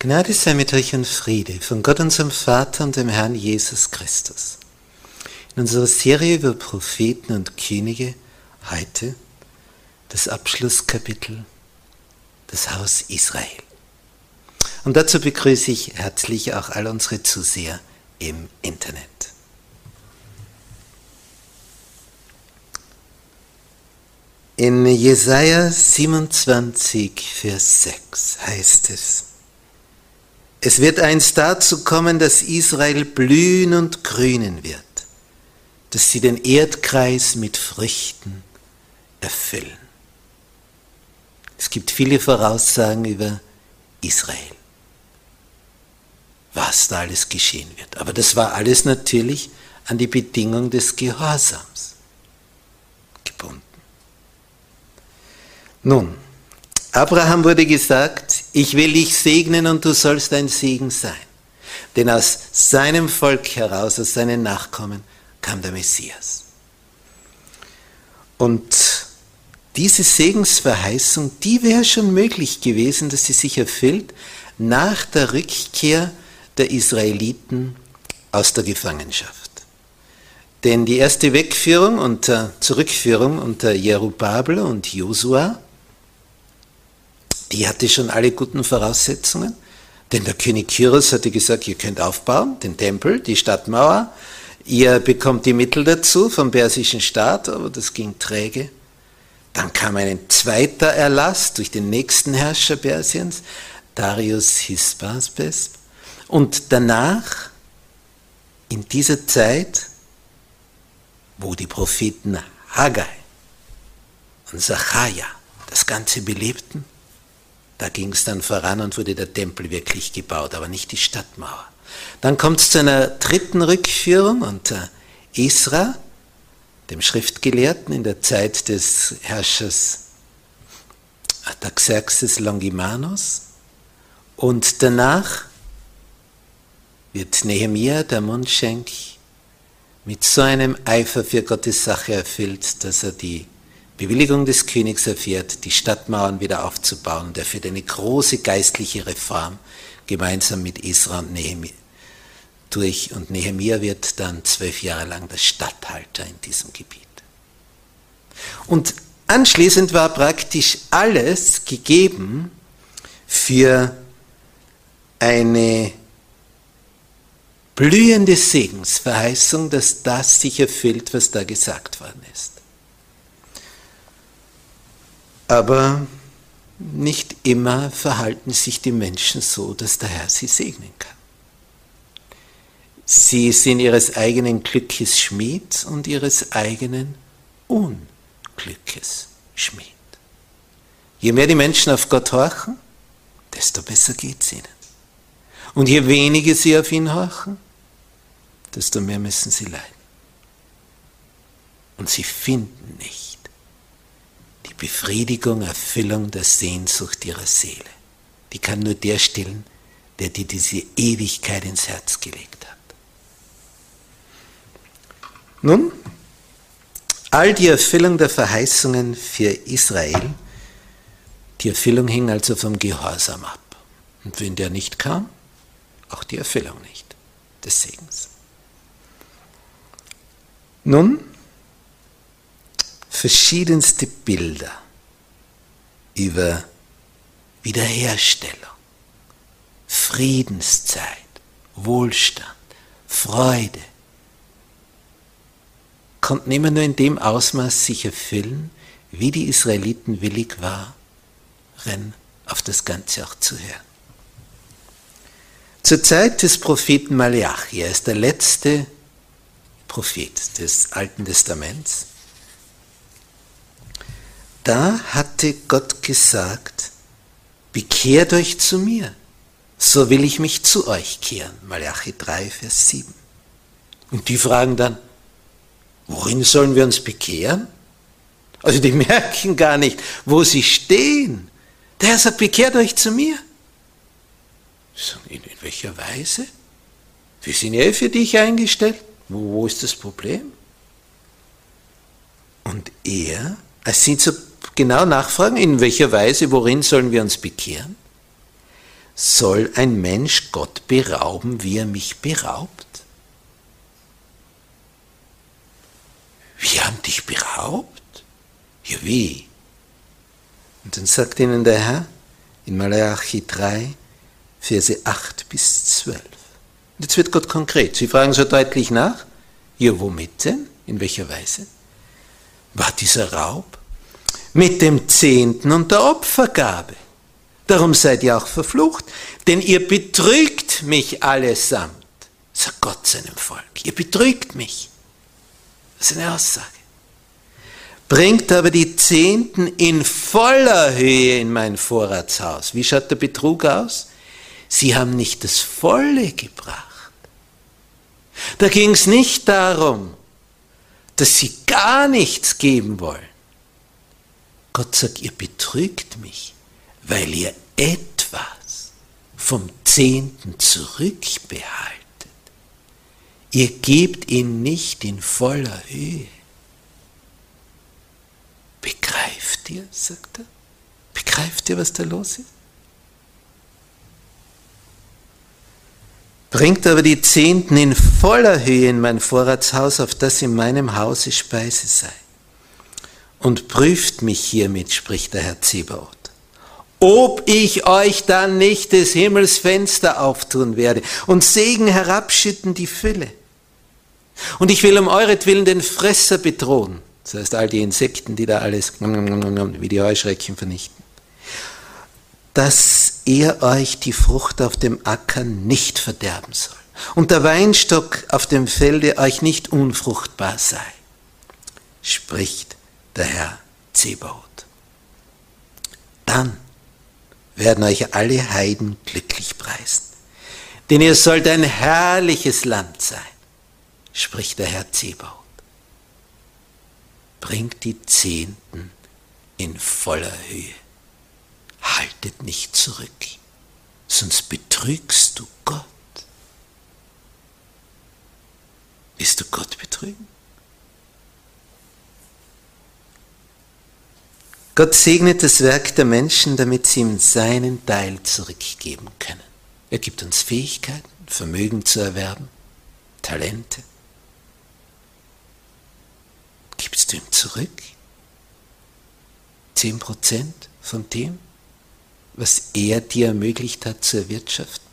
Gnade sei mit euch und Friede von Gott unserem Vater und dem Herrn Jesus Christus. In unserer Serie über Propheten und Könige heute das Abschlusskapitel, das Haus Israel. Und dazu begrüße ich herzlich auch all unsere Zuseher im Internet. In Jesaja 27, Vers 6 heißt es, es wird einst dazu kommen, dass Israel blühen und grünen wird, dass sie den Erdkreis mit Früchten erfüllen. Es gibt viele Voraussagen über Israel, was da alles geschehen wird. Aber das war alles natürlich an die Bedingung des Gehorsams gebunden. Nun, Abraham wurde gesagt, ich will dich segnen und du sollst ein Segen sein. Denn aus seinem Volk heraus, aus seinen Nachkommen, kam der Messias. Und diese Segensverheißung, die wäre schon möglich gewesen, dass sie sich erfüllt nach der Rückkehr der Israeliten aus der Gefangenschaft. Denn die erste Wegführung und Zurückführung unter Jerubabel und Josua, die hatte schon alle guten Voraussetzungen. Denn der König Kyros hatte gesagt, ihr könnt aufbauen, den Tempel, die Stadtmauer, ihr bekommt die Mittel dazu vom persischen Staat, aber das ging träge. Dann kam ein zweiter Erlass durch den nächsten Herrscher Persiens, Darius Hispaspes. Und danach, in dieser Zeit, wo die Propheten Haggai und Zachariah das Ganze belebten, da ging es dann voran und wurde der Tempel wirklich gebaut, aber nicht die Stadtmauer. Dann kommt es zu einer dritten Rückführung unter Isra, dem Schriftgelehrten in der Zeit des Herrschers Artaxerxes Longimanus. Und danach wird Nehemiah, der Mundschenk, mit so einem Eifer für Gottes Sache erfüllt, dass er die Bewilligung des Königs erfährt, die Stadtmauern wieder aufzubauen und er führt eine große geistliche Reform gemeinsam mit Isra und Nehemiah durch und Nehemiah wird dann zwölf Jahre lang der Statthalter in diesem Gebiet. Und anschließend war praktisch alles gegeben für eine blühende Segensverheißung, dass das sich erfüllt, was da gesagt worden ist. Aber nicht immer verhalten sich die Menschen so, dass der Herr sie segnen kann. Sie sind ihres eigenen Glückes Schmied und ihres eigenen Unglückes Schmied. Je mehr die Menschen auf Gott horchen, desto besser geht es ihnen. Und je weniger sie auf ihn horchen, desto mehr müssen sie leiden. Und sie finden nicht Befriedigung, Erfüllung der Sehnsucht ihrer Seele. Die kann nur der stillen, der dir diese Ewigkeit ins Herz gelegt hat. Nun, all die Erfüllung der Verheißungen für Israel, die Erfüllung hing also vom Gehorsam ab. Und wenn der nicht kam, auch die Erfüllung nicht des Segens. Nun, verschiedenste Bilder über Wiederherstellung, Friedenszeit, Wohlstand, Freude, konnten immer nur in dem Ausmaß sich erfüllen, wie die Israeliten willig waren, auf das Ganze auch zu hören. Zur Zeit des Propheten Malachi, er ist der letzte Prophet des Alten Testaments, da hatte Gott gesagt, bekehrt euch zu mir, so will ich mich zu euch kehren. Malachi 3, Vers 7. Und die fragen dann, worin sollen wir uns bekehren? Also die merken gar nicht, wo sie stehen. Der Herr sagt, bekehrt euch zu mir. In, welcher Weise? Wir sind ja eh für dich eingestellt. Wo, wo ist das Problem? Und er, als sie so genau nachfragen, in welcher Weise, worin sollen wir uns bekehren? Soll ein Mensch Gott berauben, wie er mich beraubt? Wir haben dich beraubt? Ja, wie? Und dann sagt ihnen der Herr in Malachi 3, Verse 8 bis 12. Und jetzt wird Gott konkret. Sie fragen so deutlich nach, ja, womit denn? In welcher Weise? War dieser Raub? Mit dem Zehnten und der Opfergabe. Darum seid ihr auch verflucht, denn ihr betrügt mich allesamt, sagt Gott seinem Volk. Ihr betrügt mich. Das ist eine Aussage. Bringt aber die Zehnten in voller Höhe in mein Vorratshaus. Wie schaut der Betrug aus? Sie haben nicht das Volle gebracht. Da ging es nicht darum, dass sie gar nichts geben wollen. Gott sagt, ihr betrügt mich, weil ihr etwas vom Zehnten zurückbehaltet. Ihr gebt ihn nicht in voller Höhe. Begreift ihr, sagt er? Begreift ihr, was da los ist? Bringt aber die Zehnten in voller Höhe in mein Vorratshaus, auf das in meinem Hause Speise sei. Und prüft mich hiermit, spricht der Herr Zebaoth, ob ich euch dann nicht des Himmels Fenster auftun werde und Segen herabschütten die Fülle. Und ich will um euretwillen den Fresser bedrohen, das heißt all die Insekten, die da alles wie die Heuschrecken vernichten. Dass er euch die Frucht auf dem Acker nicht verderben soll und der Weinstock auf dem Felde euch nicht unfruchtbar sei, spricht der Herr Zebaoth. Dann werden euch alle Heiden glücklich preisen, denn ihr sollt ein herrliches Land sein, spricht der Herr Zebaoth. Bringt die Zehnten in voller Höhe haltet nicht zurück, sonst betrügst du Gott. Willst du Gott betrügen? Gott segnet das Werk der Menschen, damit sie ihm seinen Teil zurückgeben können. Er gibt uns Fähigkeiten, Vermögen zu erwerben, Talente. Gibst du ihm zurück? Zehn Prozent von dem? was er dir ermöglicht hat zu erwirtschaften?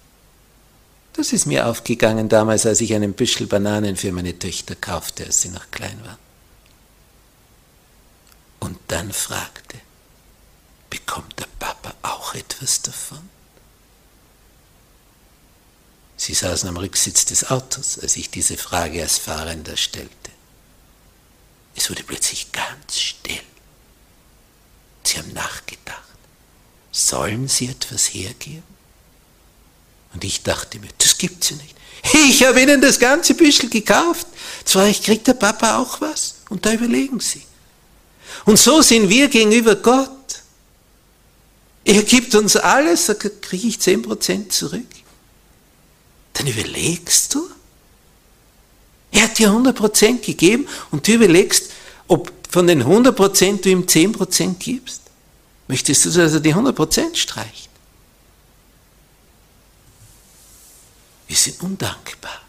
Das ist mir aufgegangen damals, als ich einen Büschel Bananen für meine Töchter kaufte, als sie noch klein waren. Und dann fragte, bekommt der Papa auch etwas davon? Sie saßen am Rücksitz des Autos, als ich diese Frage als Fahrender stellte. Es wurde plötzlich ganz still. Sie haben nachgedacht sollen sie etwas hergeben? Und ich dachte mir, das gibt's ja nicht. Ich habe ihnen das ganze Büschel gekauft. Zwar, ich kriegt der Papa auch was. Und da überlegen sie. Und so sind wir gegenüber Gott. Er gibt uns alles, da kriege ich 10% zurück. Dann überlegst du. Er hat dir 100% gegeben und du überlegst, ob von den 100% du ihm 10% gibst. Möchtest du, dass er die 100% streicht? Wir sind undankbar.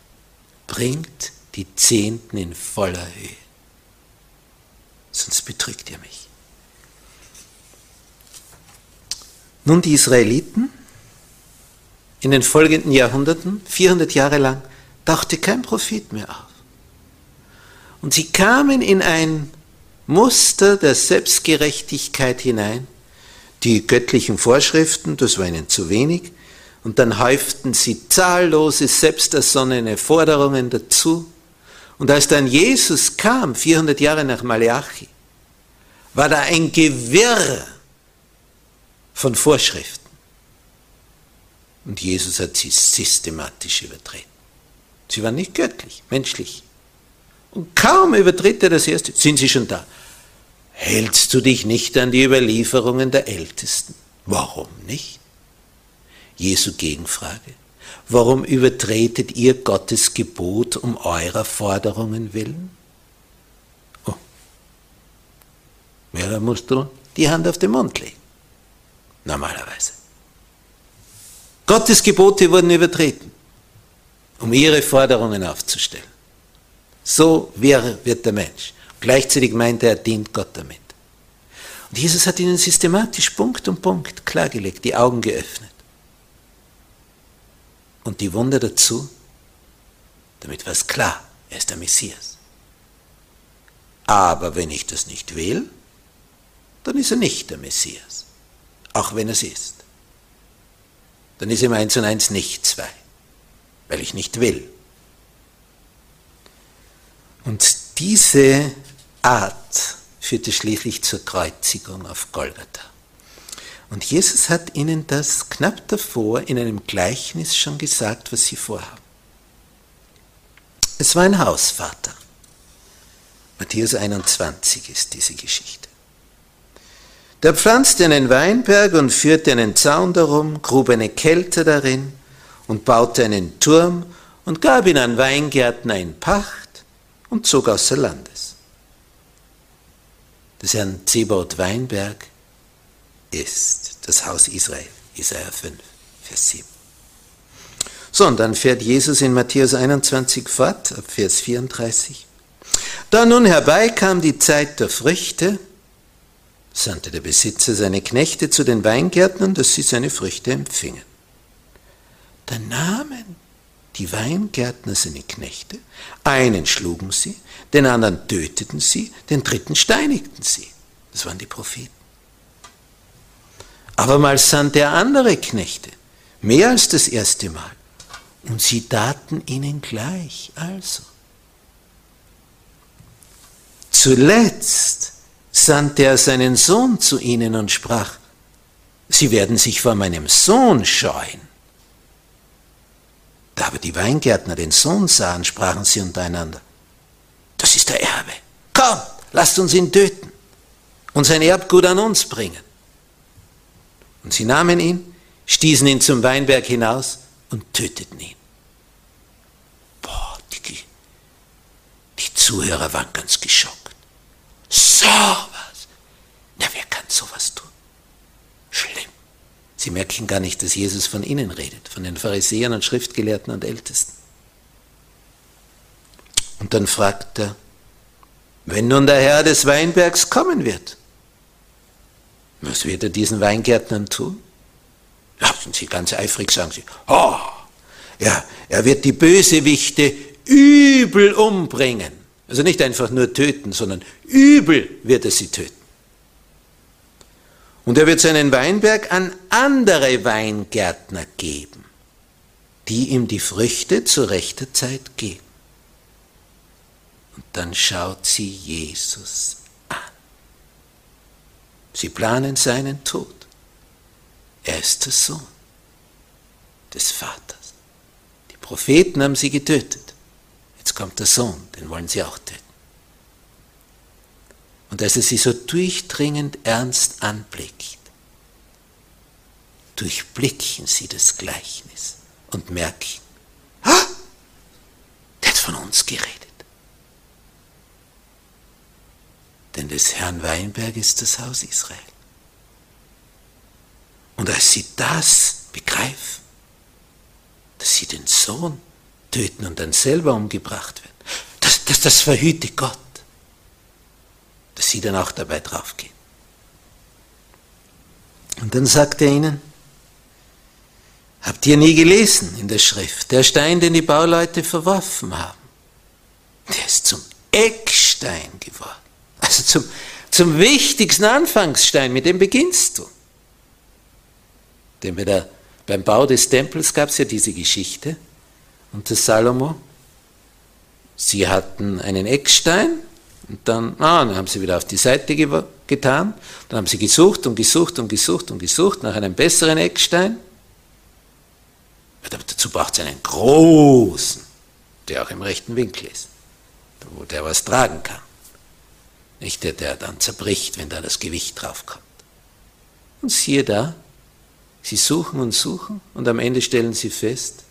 Bringt die Zehnten in voller Höhe. Sonst betrügt ihr mich. Nun, die Israeliten in den folgenden Jahrhunderten, 400 Jahre lang, tauchte kein Prophet mehr auf. Und sie kamen in ein Muster der Selbstgerechtigkeit hinein. Die göttlichen Vorschriften, das war ihnen zu wenig. Und dann häuften sie zahllose, selbstersonnene Forderungen dazu. Und als dann Jesus kam, 400 Jahre nach Malachi, war da ein Gewirr von Vorschriften. Und Jesus hat sie systematisch übertreten. Sie waren nicht göttlich, menschlich. Und kaum übertritt er das erste, sind sie schon da. Hältst du dich nicht an die Überlieferungen der Ältesten? Warum nicht? Jesu Gegenfrage. Warum übertretet ihr Gottes Gebot um eurer Forderungen willen? Oh. Ja, da musst du die Hand auf den Mund legen. Normalerweise. Gottes Gebote wurden übertreten, um ihre Forderungen aufzustellen. So wäre, wird der Mensch. Gleichzeitig meint er, er dient Gott damit. Und Jesus hat ihnen systematisch Punkt um Punkt klargelegt, die Augen geöffnet. Und die Wunder dazu, damit war es klar, er ist der Messias. Aber wenn ich das nicht will, dann ist er nicht der Messias, auch wenn es ist dann ist ihm eins und eins nicht zwei, weil ich nicht will. Und diese Art führte schließlich zur Kreuzigung auf Golgatha. Und Jesus hat ihnen das knapp davor in einem Gleichnis schon gesagt, was sie vorhaben. Es war ein Hausvater. Matthäus 21 ist diese Geschichte. Der pflanzte einen Weinberg und führte einen Zaun darum, grub eine Kälte darin und baute einen Turm und gab ihn an Weingärtner in Pacht und zog außer Landes. Das Herrn Zebaut Weinberg ist das Haus Israel, Isaiah 5, Vers 7. So, und dann fährt Jesus in Matthäus 21 fort, ab Vers 34. Da nun herbeikam die Zeit der Früchte, sandte der Besitzer seine Knechte zu den Weingärtnern, dass sie seine Früchte empfingen. Da nahmen die Weingärtner seine Knechte, einen schlugen sie, den anderen töteten sie, den dritten steinigten sie. Das waren die Propheten. Aber mal sandte er andere Knechte, mehr als das erste Mal, und sie taten ihnen gleich. Also, zuletzt sandte er seinen Sohn zu ihnen und sprach, Sie werden sich vor meinem Sohn scheuen. Da aber die Weingärtner den Sohn sahen, sprachen sie untereinander, das ist der Erbe. Komm, lasst uns ihn töten und sein Erbgut an uns bringen. Und sie nahmen ihn, stießen ihn zum Weinberg hinaus und töteten ihn. Boah, die, die Zuhörer waren ganz geschockt. So was. Na, wer kann sowas tun? Schlimm. Sie merken gar nicht, dass Jesus von ihnen redet, von den Pharisäern und Schriftgelehrten und Ältesten. Und dann fragt er, wenn nun der Herr des Weinbergs kommen wird, was wird er diesen Weingärtnern tun? Sind sie ganz eifrig, sagen sie, oh, ja, er wird die Bösewichte übel umbringen. Also nicht einfach nur töten, sondern übel wird er sie töten. Und er wird seinen Weinberg an andere Weingärtner geben, die ihm die Früchte zu rechter Zeit geben. Und dann schaut sie Jesus an. Sie planen seinen Tod. Er ist der Sohn des Vaters. Die Propheten haben sie getötet. Jetzt kommt der Sohn, den wollen sie auch töten. Und als er sie so durchdringend ernst anblickt, durchblicken sie das Gleichnis und merken, ah, der hat von uns geredet. Denn des Herrn Weinberg ist das Haus Israel. Und als sie das begreifen, dass sie den Sohn töten und dann selber umgebracht werden, das, das, das verhüte Gott, dass sie dann auch dabei draufgehen. Und dann sagt er ihnen, habt ihr nie gelesen in der Schrift, der Stein, den die Bauleute verworfen haben, der ist zum Eckstein geworden. Also zum, zum wichtigsten Anfangsstein, mit dem beginnst du. Denn der, beim Bau des Tempels gab es ja diese Geschichte unter Salomo. Sie hatten einen Eckstein und dann, ah, dann haben sie wieder auf die Seite getan. Dann haben sie gesucht und gesucht und gesucht und gesucht nach einem besseren Eckstein. Aber dazu braucht es einen großen, der auch im rechten Winkel ist, wo der was tragen kann. Nicht der, der dann zerbricht, wenn da das Gewicht draufkommt. Und siehe da, sie suchen und suchen und am Ende stellen sie fest,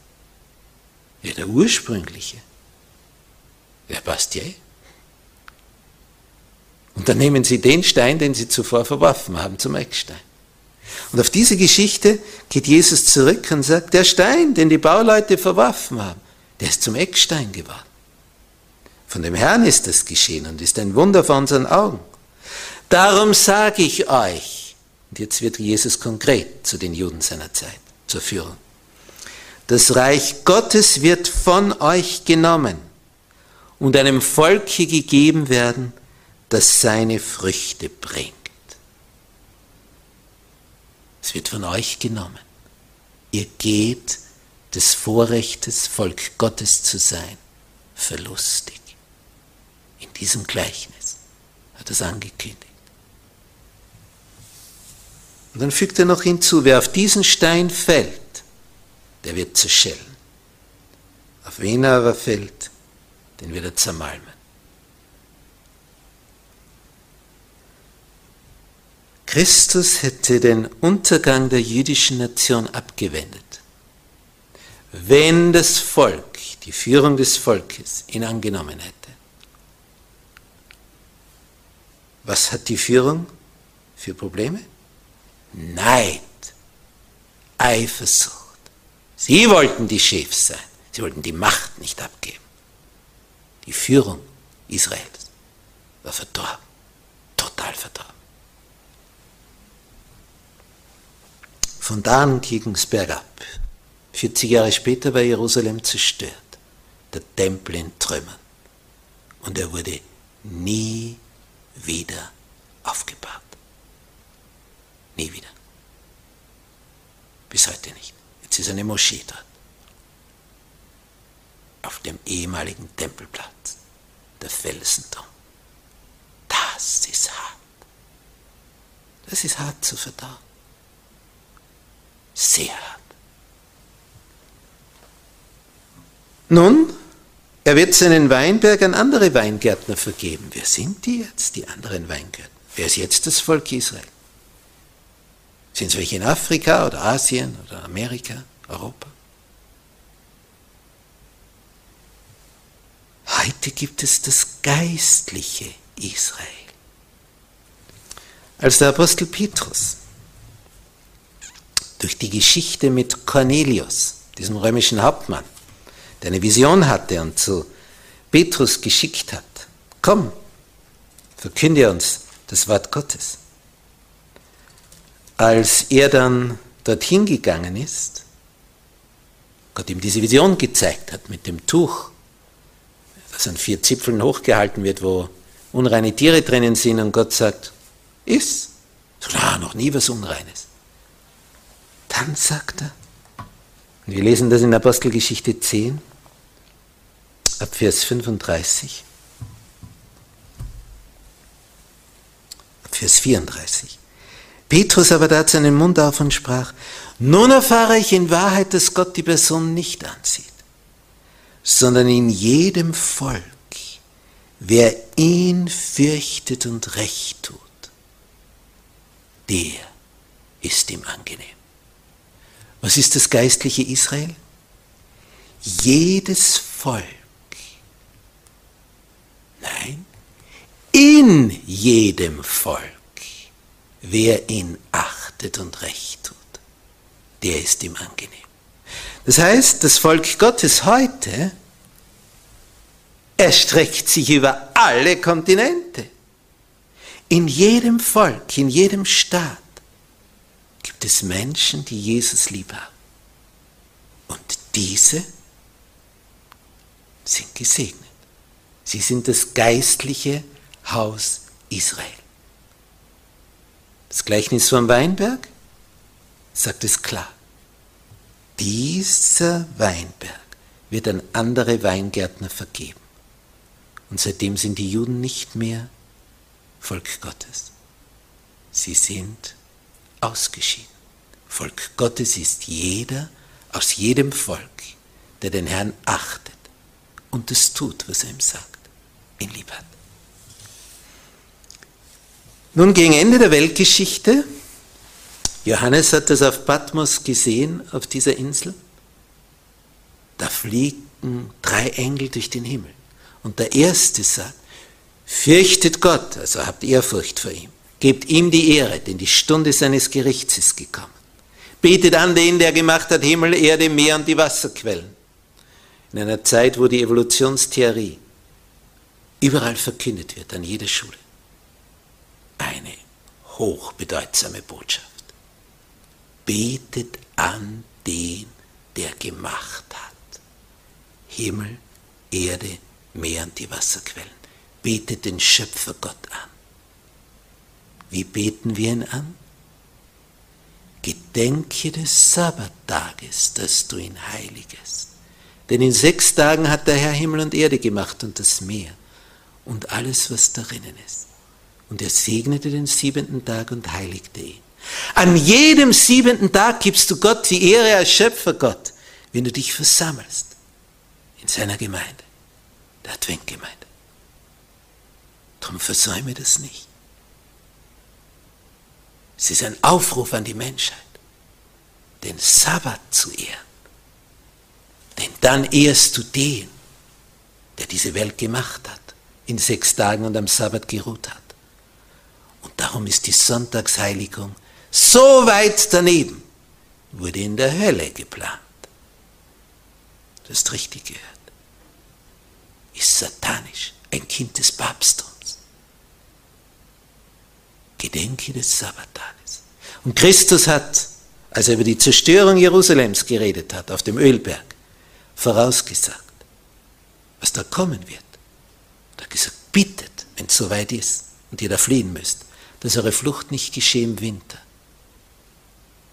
ja, der ursprüngliche, der passt ja. Und dann nehmen sie den Stein, den sie zuvor verworfen haben, zum Eckstein. Und auf diese Geschichte geht Jesus zurück und sagt, der Stein, den die Bauleute verworfen haben, der ist zum Eckstein geworden. Von dem Herrn ist das geschehen und ist ein Wunder vor unseren Augen. Darum sage ich euch, und jetzt wird Jesus konkret zu den Juden seiner Zeit, zur Führung, das Reich Gottes wird von euch genommen und einem Volke gegeben werden, das seine Früchte bringt. Es wird von euch genommen. Ihr geht des Vorrechtes, Volk Gottes zu sein, verlustig in diesem Gleichnis hat es angekündigt. Und dann fügt er noch hinzu, wer auf diesen Stein fällt, der wird zerschellen. Auf wen er aber fällt, den wird er zermalmen. Christus hätte den Untergang der jüdischen Nation abgewendet, wenn das Volk, die Führung des Volkes, ihn angenommen hätte. Was hat die Führung für Probleme? Neid, Eifersucht. Sie wollten die Chefs sein. Sie wollten die Macht nicht abgeben. Die Führung Israels war verdorben, total verdorben. Von da an ging es bergab. 40 Jahre später war Jerusalem zerstört, der Tempel in Trümmern. Und er wurde nie wieder aufgebaut. Nie wieder. Bis heute nicht. Jetzt ist eine Moschee dort. Auf dem ehemaligen Tempelplatz, der Felsenturm. Das ist hart. Das ist hart zu verdauen. Sehr hart. Nun, er wird seinen Weinberg an andere Weingärtner vergeben. Wer sind die jetzt, die anderen Weingärtner? Wer ist jetzt das Volk Israel? Sind es welche in Afrika oder Asien oder Amerika, Europa? Heute gibt es das geistliche Israel. Als der Apostel Petrus durch die Geschichte mit Cornelius, diesem römischen Hauptmann, der eine Vision hatte und zu Petrus geschickt hat. Komm, verkünde uns das Wort Gottes. Als er dann dorthin gegangen ist, Gott ihm diese Vision gezeigt hat mit dem Tuch, das an vier Zipfeln hochgehalten wird, wo unreine Tiere drinnen sind und Gott sagt, iss. So, na, noch nie was Unreines. Dann sagt er, und wir lesen das in Apostelgeschichte 10, ab Vers 35, ab Vers 34. Petrus aber tat seinen Mund auf und sprach, nun erfahre ich in Wahrheit, dass Gott die Person nicht ansieht, sondern in jedem Volk, wer ihn fürchtet und recht tut, der ist ihm angenehm. Was ist das geistliche Israel? Jedes Volk. Nein, in jedem Volk, wer ihn achtet und recht tut, der ist ihm angenehm. Das heißt, das Volk Gottes heute erstreckt sich über alle Kontinente. In jedem Volk, in jedem Staat gibt es Menschen, die Jesus lieb haben. Und diese sind gesegnet. Sie sind das geistliche Haus Israel. Das Gleichnis vom Weinberg sagt es klar. Dieser Weinberg wird an andere Weingärtner vergeben. Und seitdem sind die Juden nicht mehr Volk Gottes. Sie sind ausgeschieden. Volk Gottes ist jeder aus jedem Volk, der den Herrn achtet und das tut, was er ihm sagt, ihn lieb hat. Nun gegen Ende der Weltgeschichte, Johannes hat das auf Patmos gesehen, auf dieser Insel, da fliegen drei Engel durch den Himmel. Und der erste sagt, fürchtet Gott, also habt Ehrfurcht vor ihm, gebt ihm die Ehre, denn die Stunde seines Gerichts ist gekommen. Betet an den, der gemacht hat Himmel, Erde, Meer und die Wasserquellen. In einer Zeit, wo die Evolutionstheorie überall verkündet wird, an jeder Schule. Eine hochbedeutsame Botschaft. Betet an den, der gemacht hat. Himmel, Erde, Meer und die Wasserquellen. Betet den Schöpfer Gott an. Wie beten wir ihn an? Gedenke des Sabbattages, dass du ihn heiligest. Denn in sechs Tagen hat der Herr Himmel und Erde gemacht und das Meer und alles, was darinnen ist. Und er segnete den siebenten Tag und heiligte ihn. An jedem siebenten Tag gibst du Gott die Ehre als Schöpfergott, wenn du dich versammelst in seiner Gemeinde, der Adventgemeinde. Darum versäume das nicht. Es ist ein Aufruf an die Menschheit, den Sabbat zu ehren. Denn dann ehrst du den, der diese Welt gemacht hat, in sechs Tagen und am Sabbat geruht hat. Und darum ist die Sonntagsheiligung so weit daneben, wurde in der Hölle geplant. Du hast richtig gehört. Ist satanisch, ein Kind des Papsttums. Gedenke des Sabbattages. Und Christus hat, als er über die Zerstörung Jerusalems geredet hat, auf dem Ölberg, vorausgesagt, was da kommen wird. Er hat gesagt, bittet, wenn es soweit ist und ihr da fliehen müsst, dass eure Flucht nicht geschehe im Winter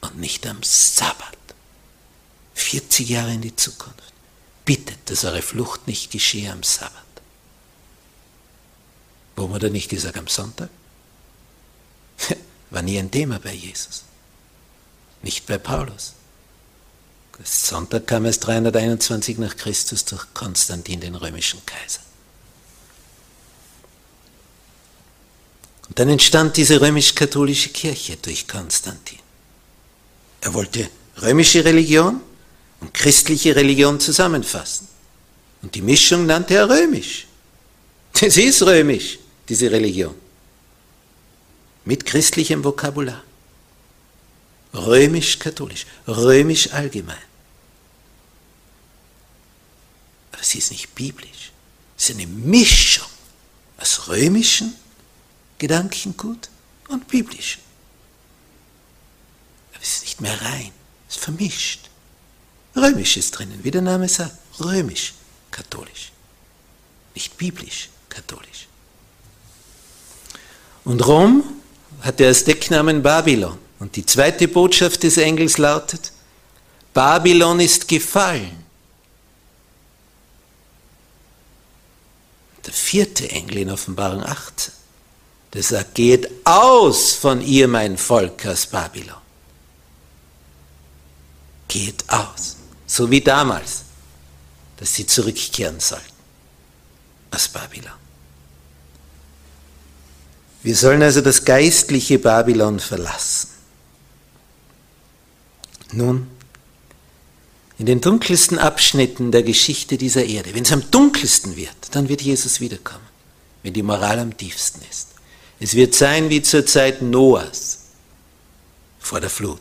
und nicht am Sabbat. 40 Jahre in die Zukunft. Bittet, dass eure Flucht nicht geschehe am Sabbat. Warum hat er nicht gesagt am Sonntag? War nie ein Thema bei Jesus. Nicht bei Paulus. Sonntag kam es 321 nach Christus durch Konstantin, den römischen Kaiser. Und dann entstand diese römisch-katholische Kirche durch Konstantin. Er wollte römische Religion und christliche Religion zusammenfassen. Und die Mischung nannte er römisch. Das ist römisch, diese Religion. Mit christlichem Vokabular römisch-katholisch, römisch allgemein. Aber sie ist nicht biblisch. Es ist eine Mischung aus römischen Gedankengut und biblischen. Aber es ist nicht mehr rein, es ist vermischt. Römisch ist drinnen, wie der Name sagt, römisch-katholisch, nicht biblisch-katholisch. Und Rom hatte als Decknamen Babylon. Und die zweite Botschaft des Engels lautet, Babylon ist gefallen. Der vierte Engel in Offenbarung 18 der sagt, geht aus von ihr, mein Volk aus Babylon. Geht aus. So wie damals, dass sie zurückkehren sollten aus Babylon. Wir sollen also das geistliche Babylon verlassen. Nun, in den dunkelsten Abschnitten der Geschichte dieser Erde, wenn es am dunkelsten wird, dann wird Jesus wiederkommen, wenn die Moral am tiefsten ist. Es wird sein wie zur Zeit Noahs vor der Flut.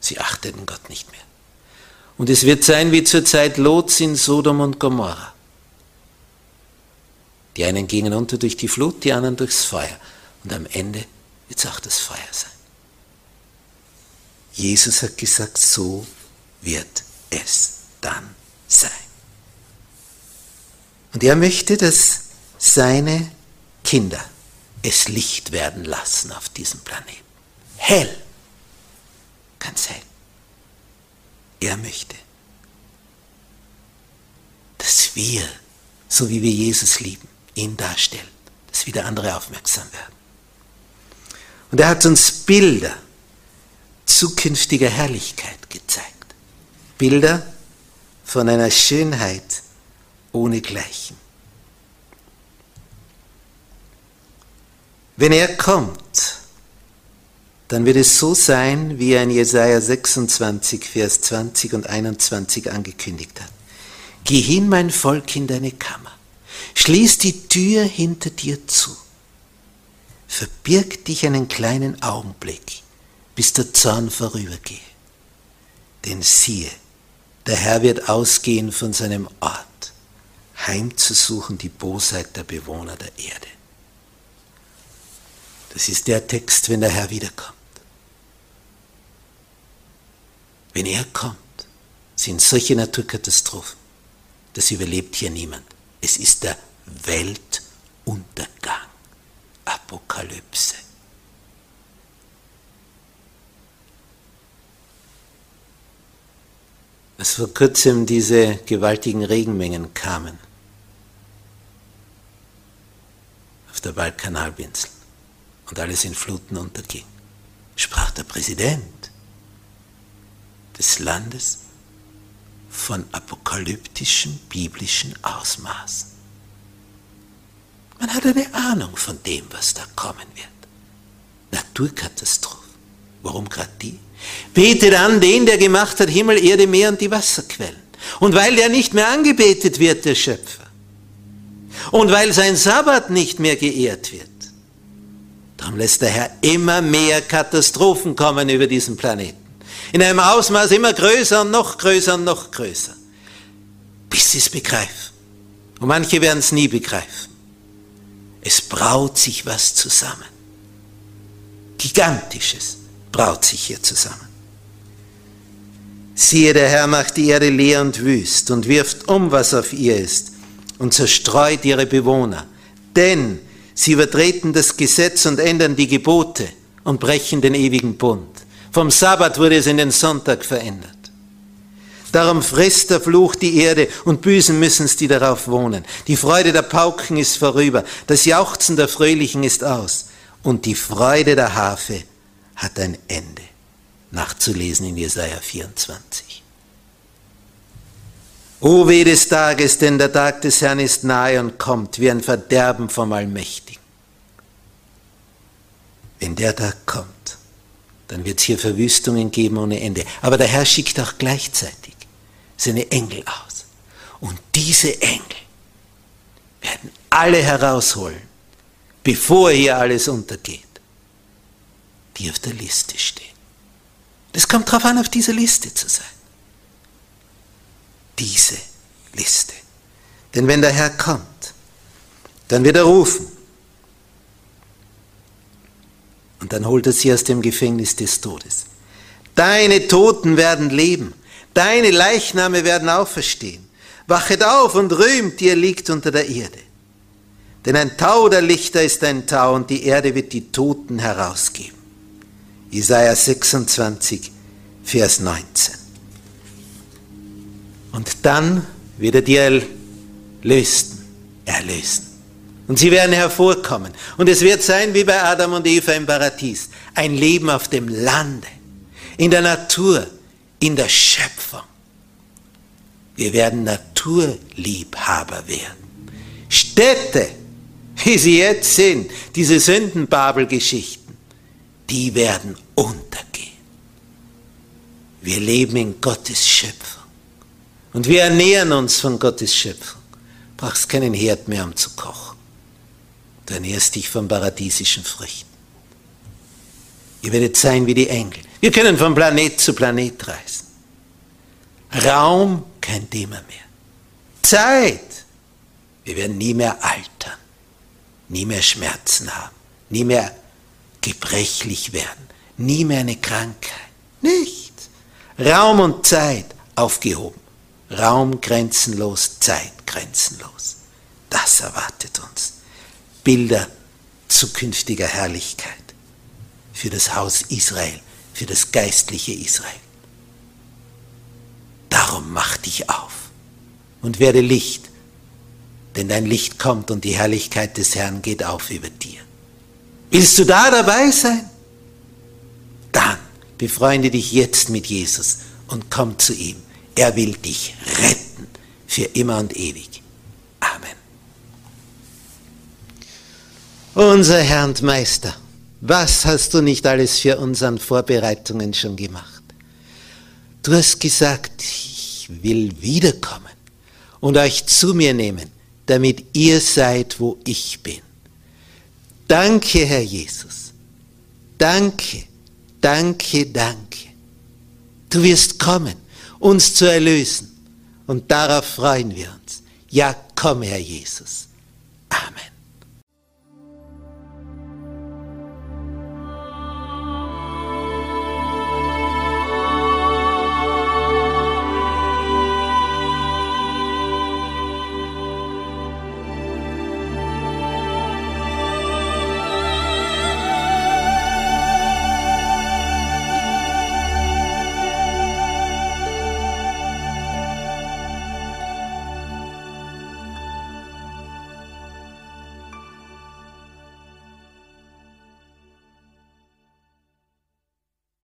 Sie achteten Gott nicht mehr. Und es wird sein wie zur Zeit Lots in Sodom und Gomorra. Die einen gingen unter durch die Flut, die anderen durchs Feuer. Und am Ende wird es auch das Feuer sein. Jesus hat gesagt, so wird es dann sein. Und er möchte, dass seine Kinder es Licht werden lassen auf diesem Planeten. Hell. Ganz hell. Er möchte, dass wir, so wie wir Jesus lieben, ihn darstellen, dass wieder andere aufmerksam werden. Und er hat uns Bilder zukünftiger Herrlichkeit gezeigt. Bilder von einer Schönheit ohnegleichen. Wenn er kommt, dann wird es so sein, wie er in Jesaja 26, Vers 20 und 21 angekündigt hat. Geh hin, mein Volk, in deine Kammer. Schließ die Tür hinter dir zu. Verbirg dich einen kleinen Augenblick, bis der Zorn vorübergehe. Denn siehe, der Herr wird ausgehen von seinem Ort, heimzusuchen die Bosheit der Bewohner der Erde. Das ist der Text, wenn der Herr wiederkommt. Wenn er kommt, sind solche Naturkatastrophen, das überlebt hier niemand. Es ist der Weltuntergang. Apokalypse. Als vor kurzem diese gewaltigen Regenmengen kamen auf der Balkanhalbinsel und alles in Fluten unterging, sprach der Präsident des Landes von apokalyptischen biblischen Ausmaßen. Man hat eine Ahnung von dem, was da kommen wird. Naturkatastrophen. Warum gerade die? Betet an den, der gemacht hat Himmel, Erde, Meer und die Wasserquellen. Und weil der nicht mehr angebetet wird, der Schöpfer. Und weil sein Sabbat nicht mehr geehrt wird. Darum lässt der Herr immer mehr Katastrophen kommen über diesen Planeten. In einem Ausmaß immer größer und noch größer und noch größer. Bis sie es begreifen. Und manche werden es nie begreifen. Es braut sich was zusammen. Gigantisches braut sich hier zusammen. Siehe, der Herr macht die Erde leer und wüst und wirft um, was auf ihr ist, und zerstreut ihre Bewohner. Denn sie übertreten das Gesetz und ändern die Gebote und brechen den ewigen Bund. Vom Sabbat wurde es in den Sonntag verändert. Darum frisst der Fluch die Erde und büßen müssen's, die darauf wohnen. Die Freude der Pauken ist vorüber, das Jauchzen der Fröhlichen ist aus und die Freude der Harfe hat ein Ende. Nachzulesen in Jesaja 24. O weh des Tages, denn der Tag des Herrn ist nahe und kommt wie ein Verderben vom Allmächtigen. Wenn der Tag kommt, dann wird es hier Verwüstungen geben ohne Ende. Aber der Herr schickt auch gleichzeitig seine Engel aus. Und diese Engel werden alle herausholen, bevor hier alles untergeht, die auf der Liste stehen. Es kommt darauf an, auf dieser Liste zu sein. Diese Liste. Denn wenn der Herr kommt, dann wird er rufen. Und dann holt er sie aus dem Gefängnis des Todes. Deine Toten werden leben, deine Leichname werden auferstehen. Wachet auf und rühmt, ihr liegt unter der Erde. Denn ein Tau der Lichter ist ein Tau und die Erde wird die Toten herausgeben. Isaiah 26, Vers 19. Und dann wird er die erlösten, erlösen. Und sie werden hervorkommen. Und es wird sein wie bei Adam und Eva im Paradies. Ein Leben auf dem Lande, in der Natur, in der Schöpfung. Wir werden Naturliebhaber werden. Städte, wie sie jetzt sind, diese Sündenbabel-Geschichten, die werden untergehen. Wir leben in Gottes Schöpfung. Und wir ernähren uns von Gottes Schöpfung. Brauchst keinen Herd mehr, um zu kochen. Du ernährst dich von paradiesischen Früchten. Ihr werdet sein wie die Engel. Wir können von Planet zu Planet reisen. Raum kein Thema mehr. Zeit. Wir werden nie mehr altern, nie mehr Schmerzen haben, nie mehr gebrechlich werden, nie mehr eine Krankheit. Nichts. Raum und Zeit aufgehoben. Raum grenzenlos, Zeit grenzenlos. Das erwartet uns. Bilder zukünftiger Herrlichkeit für das Haus Israel, für das geistliche Israel. Darum mach dich auf und werde Licht, denn dein Licht kommt und die Herrlichkeit des Herrn geht auf über dir. Willst du da dabei sein? Dann befreunde dich jetzt mit Jesus und komm zu ihm. Er will dich retten für immer und ewig. Unser Herr und Meister, was hast du nicht alles für uns an Vorbereitungen schon gemacht? Du hast gesagt, ich will wiederkommen und euch zu mir nehmen, damit ihr seid, wo ich bin. Danke, Herr Jesus. Danke, danke, danke. Du wirst kommen, uns zu erlösen. Und darauf freuen wir uns. Ja, komm, Herr Jesus. Amen.